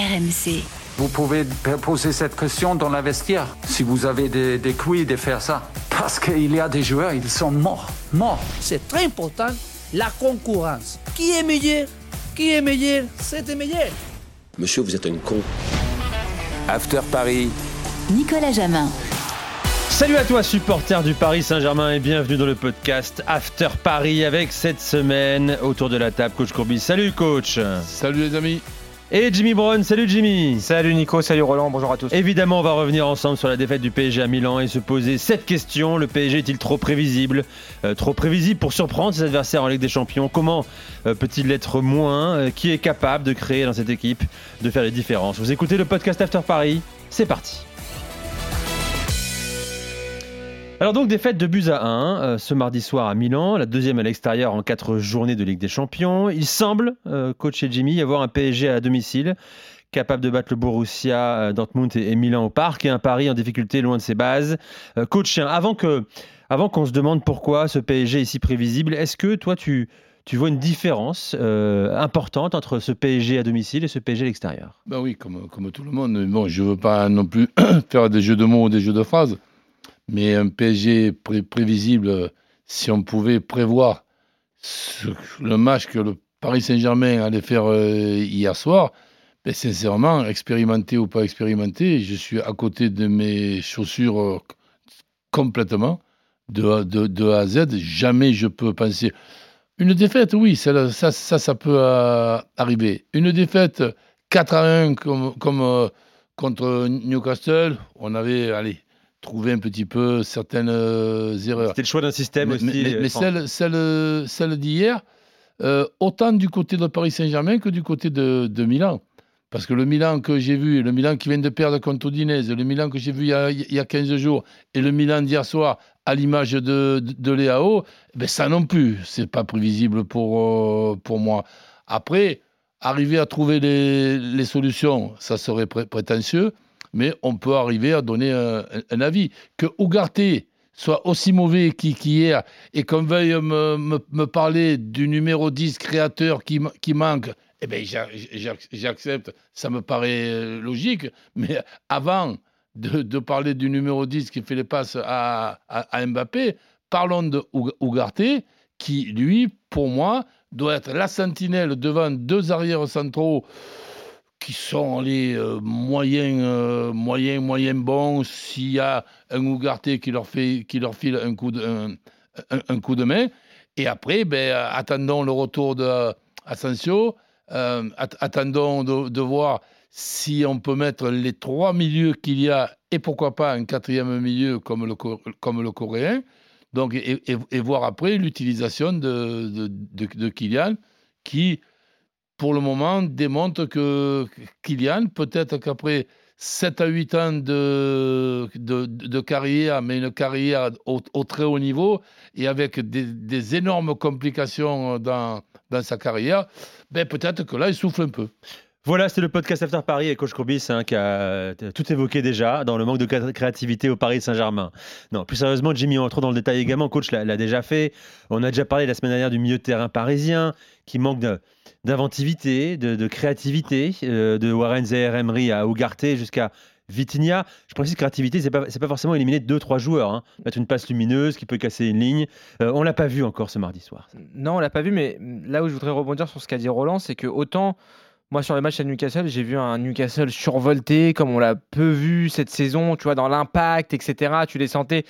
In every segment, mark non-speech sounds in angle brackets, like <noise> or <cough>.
RMC. Vous pouvez poser cette question dans la vestiaire, si vous avez des, des couilles de faire ça. Parce qu'il y a des joueurs, ils sont morts, morts. C'est très important, la concurrence. Qui est meilleur? Qui est meilleur? C'était meilleur. Monsieur, vous êtes un con. After Paris. Nicolas Jamin. Salut à toi supporter du Paris Saint-Germain et bienvenue dans le podcast After Paris avec cette semaine autour de la table coach Courbis. Salut coach. Salut les amis. Et Jimmy Brown, salut Jimmy. Salut Nico, salut Roland, bonjour à tous. Évidemment, on va revenir ensemble sur la défaite du PSG à Milan et se poser cette question. Le PSG est-il trop prévisible? Euh, Trop prévisible pour surprendre ses adversaires en Ligue des Champions. Comment euh, peut-il l'être moins? Euh, Qui est capable de créer dans cette équipe, de faire les différences? Vous écoutez le podcast After Paris, c'est parti alors donc défaite de buts à 1 euh, ce mardi soir à Milan, la deuxième à l'extérieur en quatre journées de Ligue des Champions. Il semble, euh, coach et Jimmy, y avoir un PSG à domicile capable de battre le Borussia euh, Dortmund et, Milan au parc et un Paris en difficulté loin de ses bases. Coach, avant que avant qu'on se demande pourquoi ce PSG est si prévisible, est-ce que toi tu tu vois une différence importante entre ce PSG à domicile et ce PSG à l'extérieur? Ben oui, comme, comme tout le monde. Bon, je veux pas non plus <clears throat> faire des jeux de mots ou des jeux de phrases, mais un PSG pré- prévisible, si on pouvait prévoir le match que le Paris Saint-Germain allait faire euh, hier soir, ben sincèrement, expérimenté ou pas expérimenté, je suis à côté de mes chaussures euh, complètement, de, de, A à Z. Jamais je peux penser. Une défaite, oui, ça, ça, ça, peut euh, arriver. Une défaite 4 à 1 comme, comme contre Newcastle, on avait allez, trouvé un petit peu certaines euh, erreurs. C'était le choix d'un système Mais, aussi. mais- mais- euh, mais celle, celle, celle d'hier, euh, autant du côté de Paris Saint-Germain que du côté de, de Milan. Parce que le Milan que j'ai vu, le Milan qui vient de perdre contre Udinese, le Milan que j'ai vu il y, a, il y a 15 jours, et le Milan d'hier soir, à l'image de, de, de Léao, ben ça non plus, c'est pas prévisible pour, euh, pour moi. Après, arriver à trouver les, les solutions, ça serait pré- prétentieux, mais on peut arriver à donner un, avis. Que Ougarté soit aussi mauvais qu'hi- qu'hier et qu'on veuille me, parler du numéro 10 créateur qui, ma- qui manque, eh bien, j'a- j'a- j'accepte, ça me paraît euh, logique, mais avant de, parler du numéro 10 qui fait les passes à, à- Mbappé, parlons de Oug- Ougarté, qui, lui, pour moi, doit être la sentinelle devant deux arrières centraux qui sont les euh, moyens, euh, moyens, moyens bons. S'il y a un Ougarté qui leur, fait, qui leur file un coup de, un, un- coup de main. Et après, ben, attendons le retour de. Euh, at- attendons de, voir si on peut mettre les trois milieux qu'il y a et pourquoi pas un quatrième milieu comme le, Co- comme le coréen. Donc, et, et- voir après l'utilisation de, de, de Kylian qui, pour le moment, démontre que Kylian, peut-être qu'après 7 à 8 ans de, carrière, mais une carrière au, très haut niveau et avec des, énormes complications dans, dans sa carrière, ben peut-être que là, il souffle un peu. Voilà, c'était le podcast After Paris et Coach Courbis hein, qui a euh, tout évoqué déjà dans le manque de cré- créativité au Paris Saint-Germain. Non, plus sérieusement, Jimmy, on rentre dans le détail également. Coach l'a déjà fait. On a déjà parlé la semaine dernière du milieu de terrain parisien qui manque d'inventivité, de, créativité, euh, de Warren Zaire Emery à Ougarté jusqu'à Vitinha. Je précise créativité, c'est pas, c'est pas forcément éliminer deux, trois joueurs. Hein. Mettre une passe lumineuse qui peut casser une ligne. Euh, on l'a pas vu encore ce mardi soir. Non, on l'a pas vu, mais là où je voudrais rebondir sur ce qu'a dit Roland, c'est que autant moi sur les matchs à Newcastle, j'ai vu un Newcastle survolté, comme on l'a peu vu cette saison, tu vois, dans l'impact, etc. Tu les sentais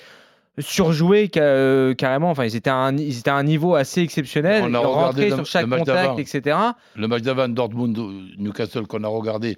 surjoués euh, carrément. Enfin, ils étaient, à un, ils étaient à un niveau assez exceptionnel. On a le- sur chaque le match contact, etc. Le match d'avant, Dortmund-Newcastle, qu'on a regardé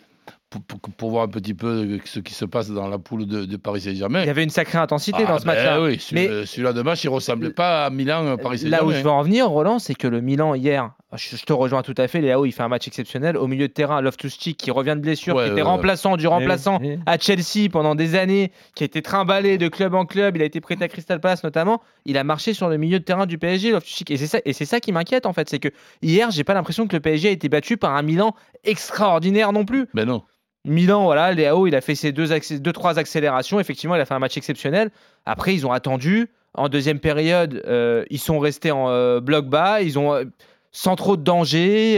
pour, pour- pour voir un petit peu ce qui se passe dans la poule de, de Paris Saint-Germain. Il y avait une sacrée intensité Ah, dans ce ben match-là. oui, Mais- celui-là de match, il ressemblait pas à Milan-Paris Saint-Germain. Là où je veux en venir, Roland, c'est que le Milan hier, je, je te rejoins tout à fait. Léao, il fait un match exceptionnel. Au milieu de terrain, Loftus-Cheek qui revient de blessure, Ouais, qui était ouais, ouais. remplaçant du remplaçant Eh oui, à Chelsea pendant des années, qui a été trimballé de club en club. Il a été prêté à Crystal Palace notamment. Il a marché sur le milieu de terrain du PSG, Loftus-Cheek. Et c'est ça, et c'est ça qui m'inquiète en fait, c'est que hier, j'ai pas l'impression que le PSG a été battu par un Milan extraordinaire non plus. Ben non. Milan, voilà, Léao, il a fait ses deux, deux, trois accélérations. Effectivement, il a fait un match exceptionnel. Après, ils ont attendu. En deuxième période, euh, ils sont restés en euh, bloc bas. Ils ont, euh, sans trop de danger.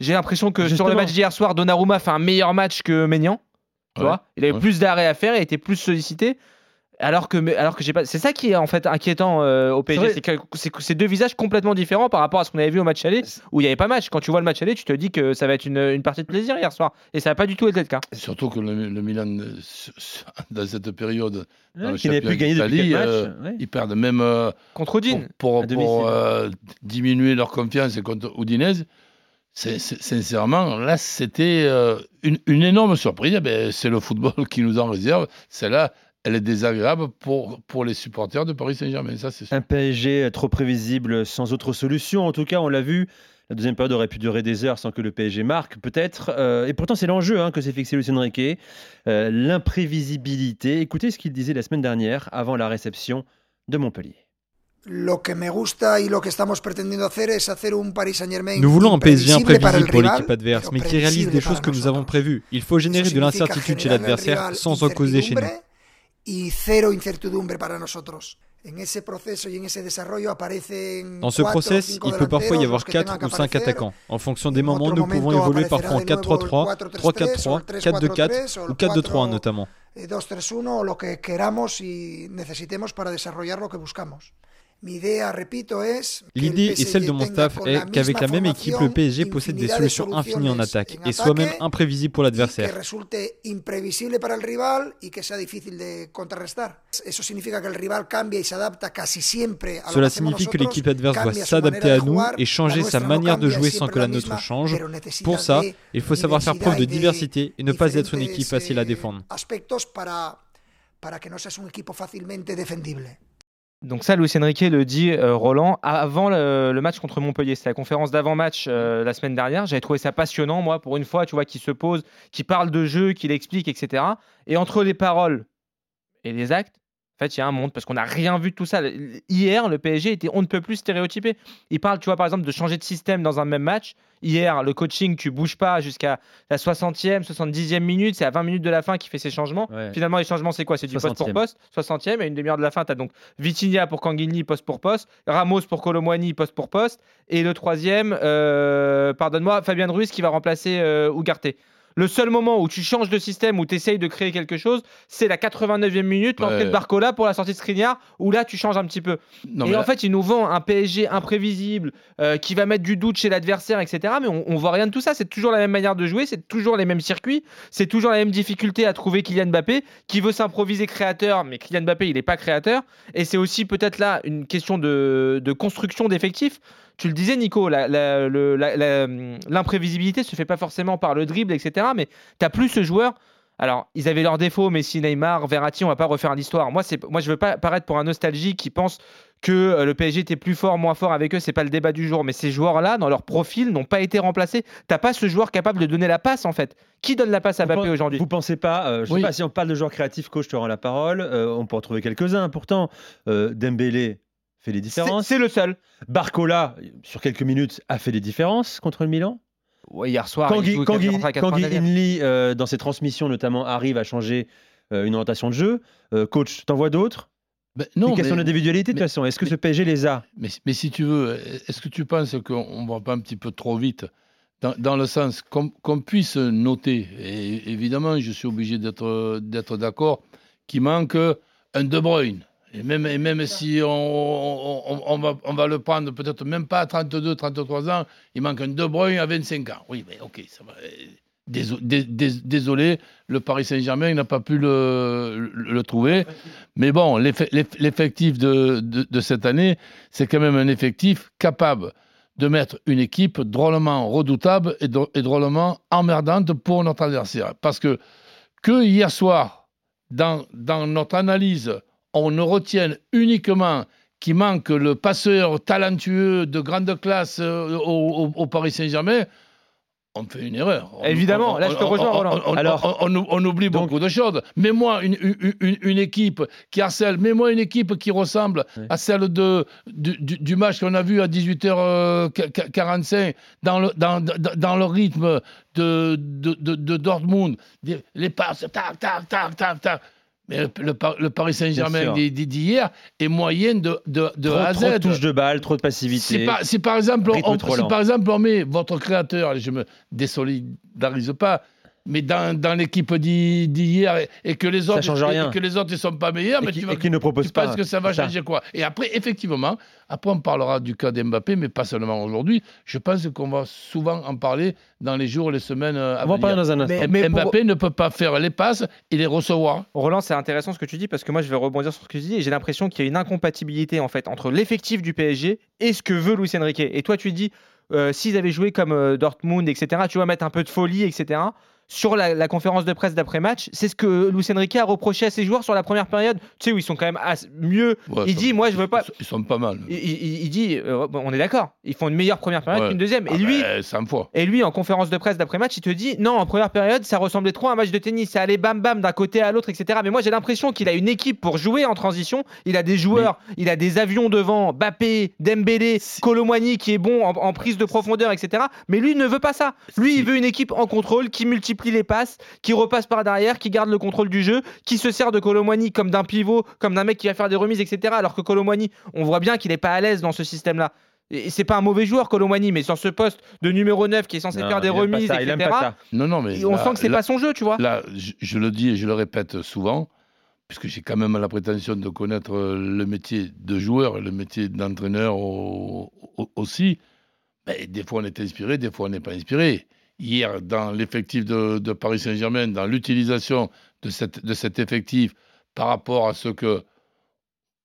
J'ai l'impression que sur le match d'hier soir, Donnarumma fait un meilleur match que Maignan. Tu Ouais, vois il avait ouais. plus d'arrêts à faire, il était plus sollicité. Alors que, alors que j'ai pas. C'est ça qui est en fait inquiétant euh, au PSG, c'est que c'est deux visages complètement différents par rapport à ce qu'on avait vu au match aller, où il n'y avait pas match. Quand tu vois le match aller, tu te dis que ça va être une, une partie de plaisir hier soir, et ça n'a pas du tout été le cas. Surtout que le, le Milan, euh, <laughs> dans cette période, dans le plus gagné depuis euh, ouais. ils perdent même euh, Contre pour, Odine. pour, euh, diminuer leur confiance contre Udinese. C'est- c'est- sincèrement, là, c'était euh, une, une énorme surprise. Eh ben, c'est le football <laughs> qui nous en réserve. Celle-là, elle est désagréable pour, pour les supporters de Paris Saint-Germain. Ça, c'est. Un PSG trop prévisible, sans autre solution. En tout cas, on l'a vu. La deuxième période aurait pu durer des heures sans que le PSG marque, peut-être. Euh, et pourtant, c'est l'enjeu hein, que s'est fixé Lucien Riquet. Euh, L'imprévisibilité. Écoutez ce qu'il disait la semaine dernière, avant la réception de Montpellier. Nous voulons un PSG imprévisible pour l'équipe adverse, mais qui réalise des choses que nous avons prévues. Il faut générer de l'incertitude chez l'adversaire sans en causer chez nous. Y cero incertidumbre para nosotros. En ese proceso y en ese desarrollo aparecen Dans ce process, il peut parfois y avoir los que 4 tengan que ou 5 aparecer. attaquants. En fonction des En moments, nous pouvons évoluer parfois en de nuevo 4-3-3, el 4-3-3, o 3-4-3, el 4-2-4 3-4-3, ou 4-2-3 notamment. eh, 2-3-1 o lo que queramos y necesitemos para desarrollar lo que buscamos. L'idée et celle de mon staff est qu'avec la même équipe, le PSG possède des solutions infinies en attaque et soit même imprévisible pour l'adversaire. Cela signifie que l'équipe adverse doit s'adapter à nous et changer sa manière de jouer sans que la nôtre change. Pour ça, il faut savoir faire preuve de diversité et ne pas être une équipe facile à eh, défendre. Donc ça, Luis Enrique le dit, euh, Roland, avant le, le match contre Montpellier. C'était la conférence d'avant-match euh, la semaine dernière. J'avais trouvé ça passionnant, moi, pour une fois, tu vois, qui se pose, qui parle de jeu, qui l'explique, etc. Et entre les paroles et les actes, en fait, il y a un monde, parce qu'on n'a rien vu de tout ça. Hier, le PSG était on ne peut plus stéréotypé. Il parle, tu vois, par exemple, de changer de système dans un même match. Hier, le coaching, tu bouges pas jusqu'à la 60e, 70e minute. C'est à 20 minutes de la fin qu'il fait ses changements. Ouais. Finalement, les changements, c'est quoi? C'est du poste pour 60e. poste. 60e, et une demi-heure de la fin, tu as donc Vitinha pour Kanguini, poste pour poste. Ramos pour Colomwani, poste pour poste. Et le troisième, euh, pardonne-moi, Fabien Ruiz qui va remplacer euh, Ugarte. Le seul moment où tu changes de système, où tu essayes de créer quelque chose, c'est la 89e minute, l'entrée Ouais. de Barcola pour la sortie de Skriniar, où là, tu changes un petit peu. Non, et en fait, il nous vend un PSG imprévisible euh, qui va mettre du doute chez l'adversaire, etc. Mais on, on voit rien de tout ça. C'est toujours la même manière de jouer, c'est toujours les mêmes circuits, c'est toujours la même difficulté à trouver Kylian Mbappé qui veut s'improviser créateur, mais Kylian Mbappé, il n'est pas créateur. Et c'est aussi peut-être là une question de, de construction d'effectifs. Tu le disais, Nico, l'imprévisibilité se fait pas forcément par le dribble, etc. Mais tu plus ce joueur. Alors, ils avaient leurs défauts, Messi, Neymar, Verratti, on va pas refaire l'histoire. Moi, c'est, moi, je veux pas paraître pour un nostalgique qui pense que euh, le PSG était plus fort, moins fort avec eux, c'est pas le débat du jour. Mais ces joueurs-là, dans leur profil, n'ont pas été remplacés. T'as pas ce joueur capable de donner la passe, en fait. Qui donne la passe à Vous Mbappé aujourd'hui? Vous pensez pas, euh, je Oui. sais pas si on parle de joueurs créatifs, coach, je te rends la parole, euh, on peut en trouver quelques-uns. Pourtant, euh, Dembélé fait les C'est, différences. c'est le seul. Barcola, sur quelques minutes, a fait les différences contre le Milan. Ouais, hier soir, Quand il joue Guy, 80, 80, Tanguy 90e. Inli, euh, dans ses transmissions notamment, arrive à changer euh, une orientation de jeu. Euh, coach, t'en vois d'autres? Ben, C'est non, une question mais- d'individualité de toute façon. Est-ce que mais- ce PSG les a? Mais, mais si tu veux, est-ce que tu penses qu'on ne va pas un petit peu trop vite? Dans, dans le sens qu'on qu'on puisse noter, et évidemment, je suis obligé d'être d'être d'accord, qu'il manque un De Bruyne. Et même, et même si on, on- va, on va le prendre peut-être même pas à 32, 33 ans, il manque un De Bruyne à 25 ans. Oui, mais ok, ça va. Déso- dé- dé- Désolé, le Paris Saint-Germain n'a pas pu le, le- le trouver. Mais bon, l'eff- l'eff- l'effectif de, de- de cette année, c'est quand même un effectif capable de mettre une équipe drôlement redoutable et, et drôlement emmerdante pour notre adversaire. Parce que que hier soir, dans, dans notre analyse, on ne retienne uniquement qu'il manque le passeur talentueux de grande classe euh, au, au- au Paris Saint-Germain, on fait une erreur. On- Évidemment, on- là, je te rejoins, on- Roland. on- on- Alors- on, on- on oublie Donc- beaucoup de choses. Mets-moi une, une- une- une équipe qui harcèle, mets-moi une équipe qui ressemble à celle de, du, match qu'on a vu à 18h45 dans le, dans, dans- dans le rythme de, de, de- de Dortmund. Les passes, tac, tac, tac, tac, tac. Mais le, le Par- le Paris Saint-Germain d'hier est moyen de, de, de trop, A à trop de Z. touches de balle, trop de Si passivité. par, si par exemple, on, si par exemple on met votre créateur, je me désolidarise pas, mais dans, dans l'équipe d'hi- d'hier et, et que les autres change et rien. que les autres ne sont pas meilleurs, Et mais qui- tu vas- et qui ne propose tu pas. penses que ça va ça. changer quoi? Et après, effectivement, après on parlera du cas d'Mbappé, mais pas seulement aujourd'hui. Je pense qu'on va souvent en parler dans les jours les semaines euh, à On va en venir. parler dans un instant. Mais- mais pour- Mbappé ne peut pas faire les passes et les recevoir. Roland, c'est intéressant ce que tu dis parce que moi je vais rebondir sur ce que tu dis et j'ai l'impression qu'il y a une incompatibilité en fait entre l'effectif du PSG et ce que veut Luis Enrique. Et toi tu dis euh, s'ils avaient joué comme euh, Dortmund, etc. Tu vas mettre un peu de folie, etc. Sur la, la conférence de presse d'après-match, c'est ce que Luis Enrique a reproché à ses joueurs sur la première période. Tu sais où ils sont quand même mieux. Ouais, il dit moi je veux pas. Ils sont pas mal. Il, il- il dit euh, on est d'accord. Ils font une meilleure première période Ouais. qu'une deuxième. Et Ah lui, ben, 100 fois. et lui, en conférence de presse d'après-match, il te dit non, en première période, ça ressemblait trop à un match de tennis. Ça allait bam bam d'un côté à l'autre, etc. Mais moi, j'ai l'impression qu'il a une équipe pour jouer en transition. Il a des joueurs, il a des avions devant, Bappé, Dembélé, Colomwani qui est bon en, en prise de profondeur, etc. Mais lui, il ne veut pas ça. Lui, il veut une équipe en contrôle qui multiplie les passes, qui repasse par derrière, qui garde le contrôle du jeu, qui se sert de Colomwani comme d'un pivot, comme d'un mec qui va faire des remises, etc. Alors que Colomwani, on voit bien qu'il n'est pas à l'aise dans ce système-là. Et c'est pas un mauvais joueur, Colomwani, mais sur ce poste de numéro 9 qui est censé Non, faire des remises, ça, etc. il aime pas ça. Non, non, mais et on là- sent que c'est pas son jeu, tu vois. Là, je, je le dis et je le répète souvent, puisque j'ai quand même la prétention de connaître euh, le métier de joueur et le métier d'entraîneur au- au- aussi. Ben, des fois, on est inspiré, des fois, on n'est pas inspiré. Hier, dans l'effectif de, de Paris Saint-Germain, dans l'utilisation de, cette, de cet effectif par rapport à ce que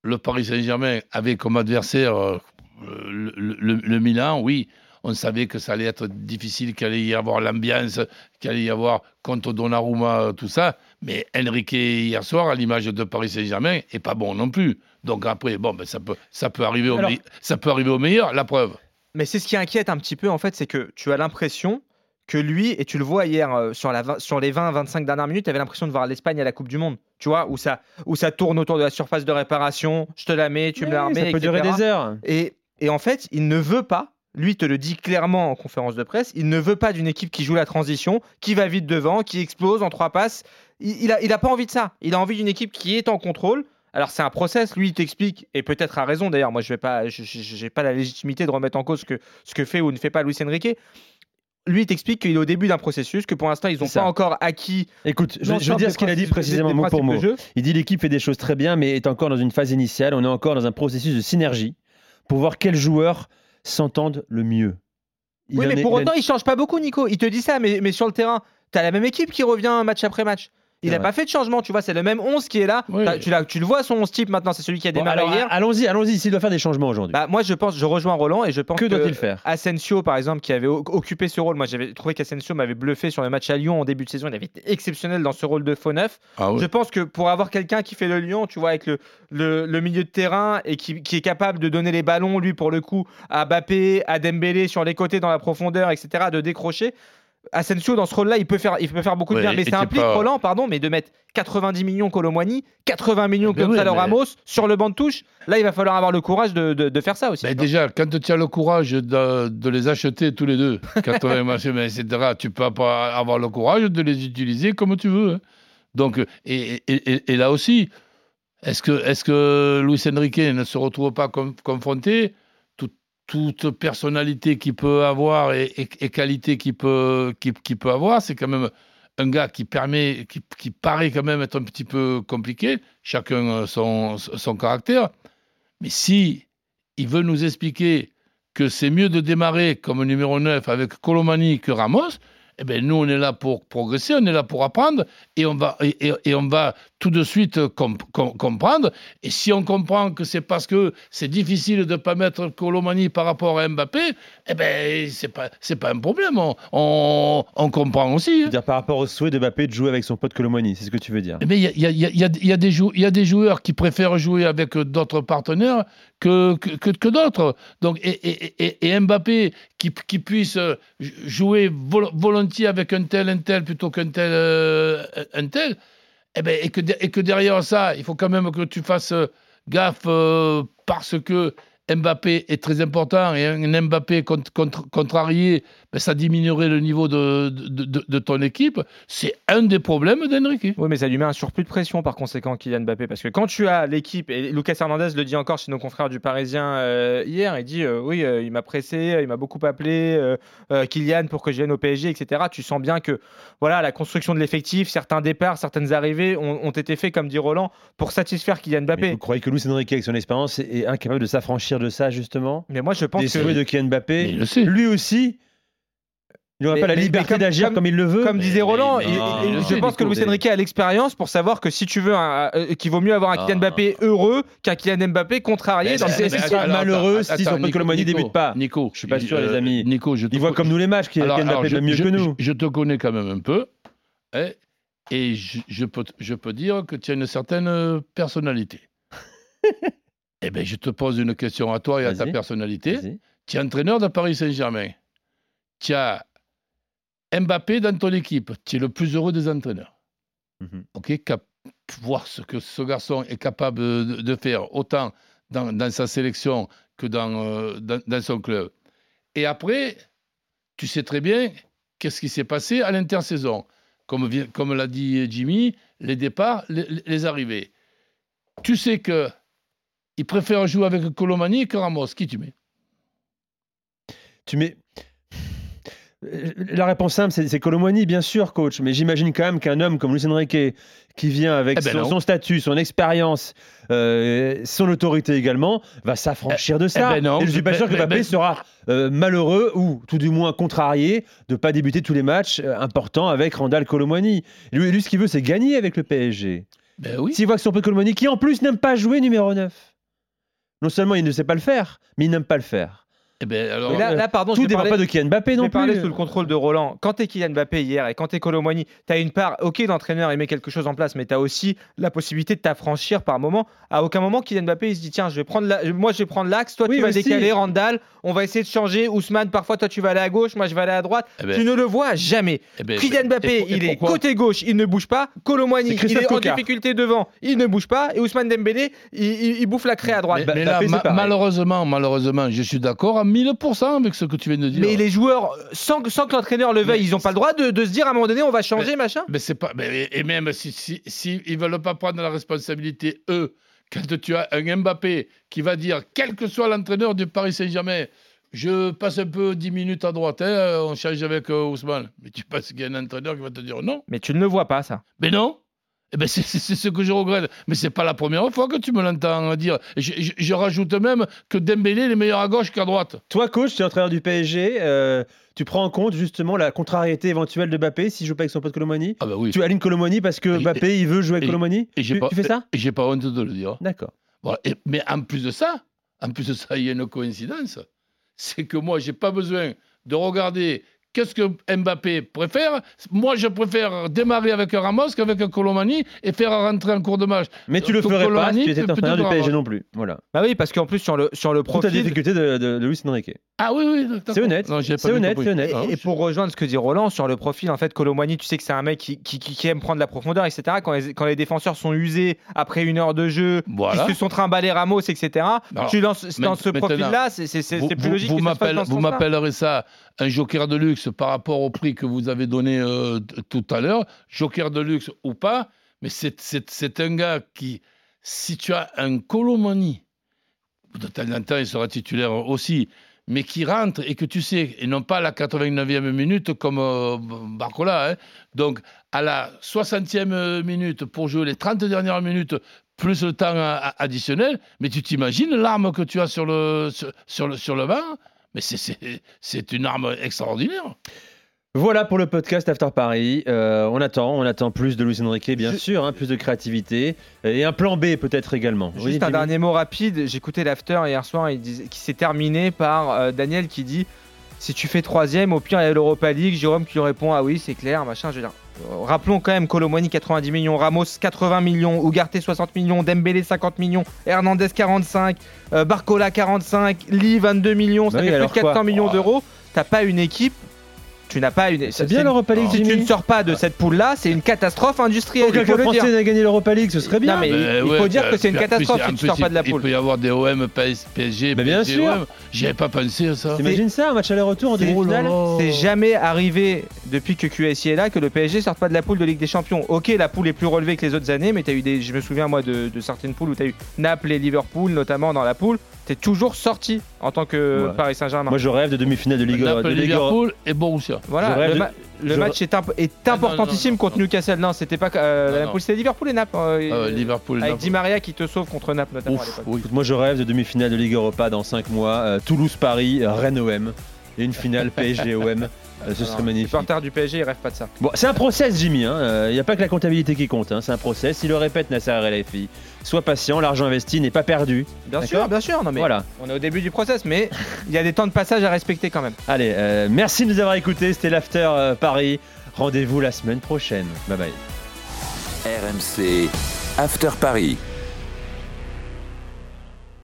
le Paris Saint-Germain avait comme adversaire euh, le, le- le Milan, oui, on savait que ça allait être difficile, qu'il allait y avoir l'ambiance, qu'il allait y avoir contre Donnarumma, tout ça. Mais Enrique, hier soir, à l'image de Paris Saint-Germain, est pas bon non plus. Donc après, bon, ben, ça, peut, ça, peut arriver au Alors- me- ça peut arriver au meilleur, la preuve. Mais c'est ce qui inquiète un petit peu, en fait, c'est que tu as l'impression que lui, et tu le vois hier euh, sur, la, vingt- sur les 20-25 dernières minutes, tu avais l'impression de voir l'Espagne à la Coupe du Monde. Tu vois, où ça, où ça tourne autour de la surface de réparation, je te la mets, tu me la remets. ça peut durer des heures. Et, et en fait, il ne veut pas, lui te le dit clairement en conférence de presse, il ne veut pas d'une équipe qui joue la transition, qui va vite devant, qui explose en trois passes. Il, il a, il a pas envie de ça. Il a envie d'une équipe qui est en contrôle. Alors c'est un process, lui il t'explique, et peut-être a raison d'ailleurs, moi je vais pas, je- je- j'ai pas la légitimité de remettre en cause ce que, ce que fait ou ne fait pas Luis Enrique. Lui il t'explique qu'il est au début d'un processus, que pour l'instant ils n'ont pas encore acquis. Écoute, je, je veux dire ce qu'il a dit précisément mot pour mot. Il dit l'équipe fait des choses très bien, mais est encore dans une phase initiale. On est encore dans un processus de synergie pour voir quels joueurs s'entendent le mieux. Il oui mais est- pour il autant il change pas beaucoup Nico, il te dit ça, mais, mais sur le terrain, tu as la même équipe qui revient match après match. Il n'a pas fait de changement, tu vois, c'est le même 11 qui est là. Oui. Tu, le vois son 11 type maintenant, c'est celui qui a Bon, démarré alors, hier. allons-y, allons-y. S'il doit faire des changements aujourd'hui, Bah, moi je pense, je rejoins Roland et je pense que que doit-il faire? Asensio, par exemple, qui avait occupé ce rôle, moi j'avais trouvé qu'Asensio m'avait bluffé sur le match à Lyon en début de saison. Il avait été exceptionnel dans ce rôle de faux neuf. Ah Je pense que pour avoir quelqu'un qui fait le Lyon, tu vois, avec le, le, le milieu de terrain et qui, qui est capable de donner les ballons, lui, pour le coup, à Bappé, à Dembélé sur les côtés dans la profondeur, etc., de décrocher. Asensio, dans ce rôle-là, il peut faire, il peut faire beaucoup de Ouais, bien. Mais ça implique, pas- Roland, pardon, mais de mettre 90 millions Colomwani, 80 millions oui, mais- Ramos sur le banc de touche. Là, il va falloir avoir le courage de, de- de faire ça aussi. Vois. déjà, quand tu as le courage de, de les acheter tous les deux, 80 machins, mais etc., tu peux pas avoir le courage de les utiliser comme tu veux. hein. Donc, et, et- et- et là aussi, est-ce que, est que Luis Enrique ne se retrouve pas com- confronté toute personnalité qu'il peut avoir et, qualité qu'il peut, peut avoir, c'est quand même un gars qui permet, qui, qui paraît quand même être un petit peu compliqué, chacun son, son caractère. Mais si il veut nous expliquer que c'est mieux de démarrer comme numéro 9 avec Colomani que Ramos, eh ben nous, on est là pour progresser, on est là pour apprendre et on va, et on va tout de suite com- com- comprendre. Et si on comprend que c'est parce que c'est difficile de ne pas mettre Colomani par rapport à Mbappé, eh ben c'est pas, c'est pas un problème. On, on, on comprend aussi. hein. Dire par rapport au souhait de Mbappé de jouer avec son pote Colomoni, c'est ce que tu veux dire. Mais il y a, y a- y a- y a- des il y a des joueurs qui préfèrent jouer avec d'autres partenaires que, que, que- que d'autres. Donc, et, et- et- et Mbappé qui, qui puisse jouer vol- volontiers avec un tel, un tel plutôt qu'un tel, euh, un tel, eh ben, et, que, de- et que derrière ça, il faut quand même que tu fasses euh, gaffe euh, parce que Mbappé est très important et un Mbappé contre- contrarié, ben, ça diminuerait le niveau de, de, de- de ton équipe. C'est un des problèmes d'Enrique. Oui, mais ça lui met un surplus de pression par conséquent, Kylian Mbappé. Parce que quand tu as l'équipe, et Lucas Hernandez le dit encore chez nos confrères du Parisien euh, hier, il dit euh, Oui, euh, il m'a pressé, il m'a beaucoup appelé, euh, euh, Kylian, pour que je vienne au PSG, etc. Tu sens bien que voilà, la construction de l'effectif, certains départs, certaines arrivées ont, ont été faits, comme dit Roland, pour satisfaire Kylian Mais Mbappé. vous croyez que Luis Enrique, avec son expérience, est- est incapable de s'affranchir de ça, justement Mais moi, je pense Des que. souhaits de Kylian Mbappé il le sait. Lui aussi, il n'aurait pas la liberté comme- d'agir comme- comme, il le veut. Comme disait Roland, il- il- il je pense que Luis Enrique a l'expérience pour savoir que si tu veux, un- euh, qu'il vaut mieux avoir un Kylian. Mbappé heureux qu'un Kylian Mbappé contrarié Mais dans c'est- malheureux si son Nico- Nico, débute pas. Nico, Je suis pas sûr, euh, les amis. Nico, je te Il voit co- comme nous les matchs, Kylian Mbappé je, mieux je- que nous. je- je te connais quand même un peu. hein, et je, peux, t- je peux dire que tu as une certaine personnalité. Eh bien, je te pose une question à toi et à ta personnalité. Tu es entraîneur de Paris Saint-Germain. Tu as Mbappé dans ton équipe. Tu es le plus heureux des entraîneurs. Mhm. Ok, Cap- voir ce que ce garçon est capable de, de faire, autant dans, dans sa sélection que dans, euh, dans, dans son club. Et après, tu sais très bien qu'est-ce qui s'est passé à l'intersaison. Comme, comme l'a dit Jimmy, les départs, les, les arrivées. Tu sais que il préfère jouer avec Colomani que Ramos. Qui tu mets? Tu mets. La réponse simple, c'est Colomwani, bien sûr, coach. Mais j'imagine quand même qu'un homme comme Luis Enrique, qui vient avec Eh ben son, statut, son expérience, euh, son autorité également, va s'affranchir de ça. ben non. Et je suis pas Ben- sûr que Mbappé sera euh, malheureux ou tout du moins contrarié de pas débuter tous les matchs euh, importants avec Randall Colomwani. Lui, lui, ce qu'il veut, c'est gagner avec le PSG. Ben oui. S'il voit que son Colomani, qui en plus n'aime pas jouer numéro 9, non seulement il ne sait pas le faire, mais il n'aime pas le faire. Eh ben, alors, là, là, pardon, je Tout dépend pas de Kylian Mbappé Je non parler plus. sous le contrôle de Roland. Quand t'es Kylian Mbappé hier et quand t'es Colomboigny, t'as une part, ok, l'entraîneur il met quelque chose en place, mais t'as aussi la possibilité de t'affranchir par moment. À aucun moment, Kylian Mbappé il se dit tiens, je vais prendre la- moi je vais prendre l'axe, toi Oui, tu vas aussi. décaler, Randall, on va essayer de changer. Ousmane, parfois toi tu vas aller à gauche, moi je vais aller à droite. eh ben, tu ne le vois jamais. eh ben, Kylian Mbappé, il est côté gauche, il ne bouge pas. Colomboigny, il est en difficulté devant, il ne bouge pas. Et Ousmane Dembélé, il, il- il bouffe la craie à droite. Mais, Bah, mais là, ma- malheureusement, malheureusement, je suis d'accord 1000% avec ce que tu viens de dire. Mais les joueurs, sans, que- sans que l'entraîneur le veuille, Mais- ils n'ont pas le droit de, de se dire à un moment donné on va changer, machin. Mais c'est pas. mais- et même si, si, si ils veulent pas prendre la responsabilité, eux, quand tu as un Mbappé qui va dire, quel que soit l'entraîneur du Paris Saint-Germain, je passe un peu 10 minutes à droite, hein, on change avec euh, Ousmane. Mais tu penses qu'il y a un entraîneur qui va te dire non Mais tu ne le vois pas, ça. Mais non eh ben c'est ce que je regrette. Mais c'est pas la première fois que tu me l'entends dire. Je, je- je rajoute même que Dembélé est meilleur à gauche qu'à droite. Toi, coach, tu es entraîneur du PSG. euh, tu prends en compte justement la contrariété éventuelle de Mbappé s'il joue pas avec son pote Colomani? Ah bah oui. Tu alignes Colomani parce que Mbappé il veut jouer avec Colomani? et Tu, pas- tu fais ça? Et j'ai pas honte de le dire. D'accord. Voilà. Mais en plus de ça, en plus de ça, il y a une coïncidence. C'est que moi, j'ai pas besoin de regarder qu'est-ce que Mbappé préfère? Moi, je préfère démarrer avec un Ramos qu'avec un Colomani et faire rentrer en cours de match. Mais tu le ferais pas Colomani, si tu étais entraîneur du PSG non plus. Voilà. Bah oui, parce qu'en plus, sur le, sur le Toute la profil. difficulté de, de, de Luis Enrique. Ah oui, oui. C'est honnête. Pas C'est honnête, c'est honnête. Et, et pour rejoindre ce que dit Roland, sur le profil, en fait, Colomboigny, tu sais que c'est un mec qui, qui, qui- qui aime prendre la profondeur, etc. Quand les, quand les défenseurs sont usés après une heure de jeu, Voilà. qui se sont trimballés Ramos, etc. Alors, tu lances dans ce profil-là, c'est plus vous- logique. vous m'appellerez ça un joker de luxe par rapport au prix que vous avez donné euh, tout à l'heure. Joker de luxe ou pas, mais c'est- un gars qui, si tu as un Colomani, de temps en temps il sera titulaire aussi, mais qui rentre et que tu sais, et non pas à la 89e minute comme euh, Barcola. hein. Donc à la 60e minute pour jouer les 30 dernières minutes plus le temps additionnel, mais tu t'imagines l'arme que tu as sur le, sur le, sur le banc? Mais c'est- c'est c'est une arme extraordinaire. Voilà pour le podcast After Paris. Euh, on attend, on attend plus de Luis Enrique, bien Je- sûr, hein, plus de créativité et un plan B peut-être également. Oui, Juste un Jimmy dernier mot rapide. J'écoutais l'after hier soir, il qui s'est terminé par euh, Daniel qui dit si tu fais troisième, au pire il y a l'Europa League. Jérôme qui lui répond ah oui c'est clair, machin. Je veux dire, euh, rappelons quand même Colomboigny 90 millions, Ramos 80 millions, Ugarte 60 millions, Dembélé 50 millions, Hernandez 45, euh, Barcola 45, Lee 22 millions, ça Bah oui, fait plus de 400 quoi millions Oh. d'euros. T'as pas une équipe Tu n'as pas une. C'est bien l'Europa League, Si tu ne sors pas de cette poule-là, c'est une catastrophe industrielle. Aucun club le dire. français n'a gagné l'Europa League, ce serait bien. Non, mais il- il ouais, faut dire que c'est une catastrophe si tu plus, sors pas de la poule. Il peut y avoir des OM, PS, PSG, Mais bien sûr. J'y avais pas pensé à ça. T'imagines ça, un match aller-retour en demi-finale Oh. C'est jamais arrivé depuis que QSI est là que le PSG sorte pas de la poule de Ligue des Champions. Ok, la poule est plus relevée que les autres années, mais as eu des, je me souviens moi de, de certaines poules où tu as eu Naples et Liverpool notamment dans la poule. T'es toujours sorti en tant que Ouais. Paris Saint-Germain. Moi, je rêve de demi-finale de Ligue de Naples, Ligue Liverpool et Borussia. Voilà, je rêve le, de- ma- le je- match est, imp- est non, importantissime non, non, contre non. Newcastle. Non, c'était pas euh, la c'était Liverpool et Naples. euh, Ah ouais, Liverpool, avec Naples. Di Maria qui te sauve contre Naples notamment à Ouf, oui. Écoute, moi, je rêve de demi-finale de Ligue Europa dans 5 mois. euh, Toulouse-Paris, Rennes-OM. Et une finale PSG-OM. <laughs> Euh, ce Non, serait Les magnifique. supporters du PSG, ils rêvent pas de ça. Bon, c'est un process, Jimmy. Il n'y a pas que la comptabilité qui compte. hein, C'est un process. Il le répète, Nasser Khelaifi. Sois patient, l'argent investi n'est pas perdu. Bien sûr, bien sûr. Non, mais Voilà. on est au début du process, mais il y a des temps de passage à respecter quand même. Allez, euh, merci de nous avoir écoutés. C'était l'After euh, Paris. Rendez-vous la semaine prochaine. Bye bye. RMC After Paris.